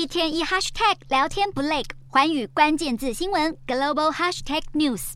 一天一 hashtag 聊天不累，寰宇关键字新闻 global hashtag news。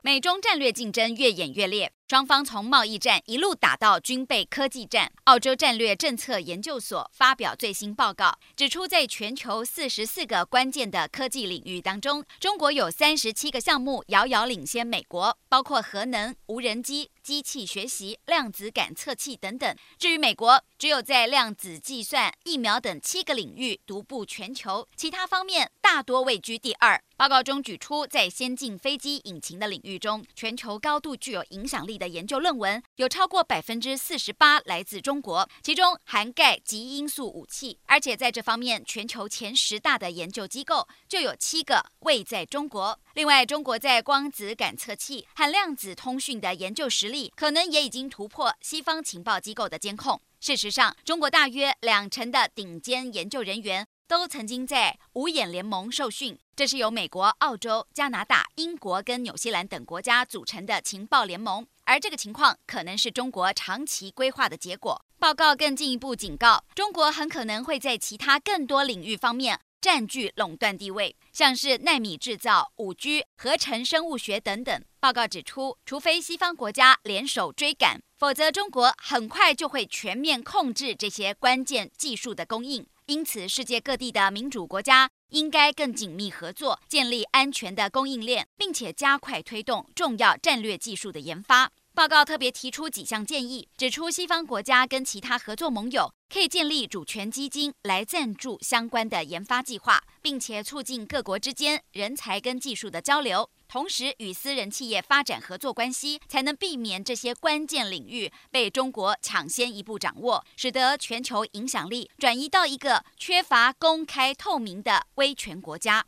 美中战略竞争越演越烈。双方从贸易战一路打到军备科技战。澳洲战略政策研究所发表最新报告，指出在全球四十四个关键的科技领域当中，中国有三十七个项目遥遥领先美国，包括核能、无人机、机器学习、量子感测器等等。至于美国，只有在量子计算、疫苗等七个领域独步全球，其他方面大多位居第二。报告中举出，在先进飞机引擎的领域中，全球高度具有影响力的研究论文有超过百分之四十八来自中国，其中涵盖极音速武器，而且在这方面，全球前十大的研究机构就有七个位在中国。另外，中国在光子感测器和量子通讯的研究实力，可能也已经突破西方情报机构的监控。事实上，中国大约两成的顶尖研究人员都曾经在五眼联盟受训。这是由美国、澳洲、加拿大、英国跟纽西兰等国家组成的情报联盟，而这个情况可能是中国长期规划的结果。报告更进一步警告，中国很可能会在其他更多领域方面占据垄断地位，像是奈米制造、五 G、合成生物学等等。报告指出，除非西方国家联手追赶，否则中国很快就会全面控制这些关键技术的供应。因此，世界各地的民主国家应该更紧密合作，建立安全的供应链，并且加快推动重要战略技术的研发。报告特别提出几项建议，指出西方国家跟其他合作盟友可以建立主权基金来赞助相关的研发计划，并且促进各国之间人才跟技术的交流。同时，与私人企业发展合作关系，才能避免这些关键领域被中国抢先一步掌握，使得全球影响力转移到一个缺乏公开透明的威权国家。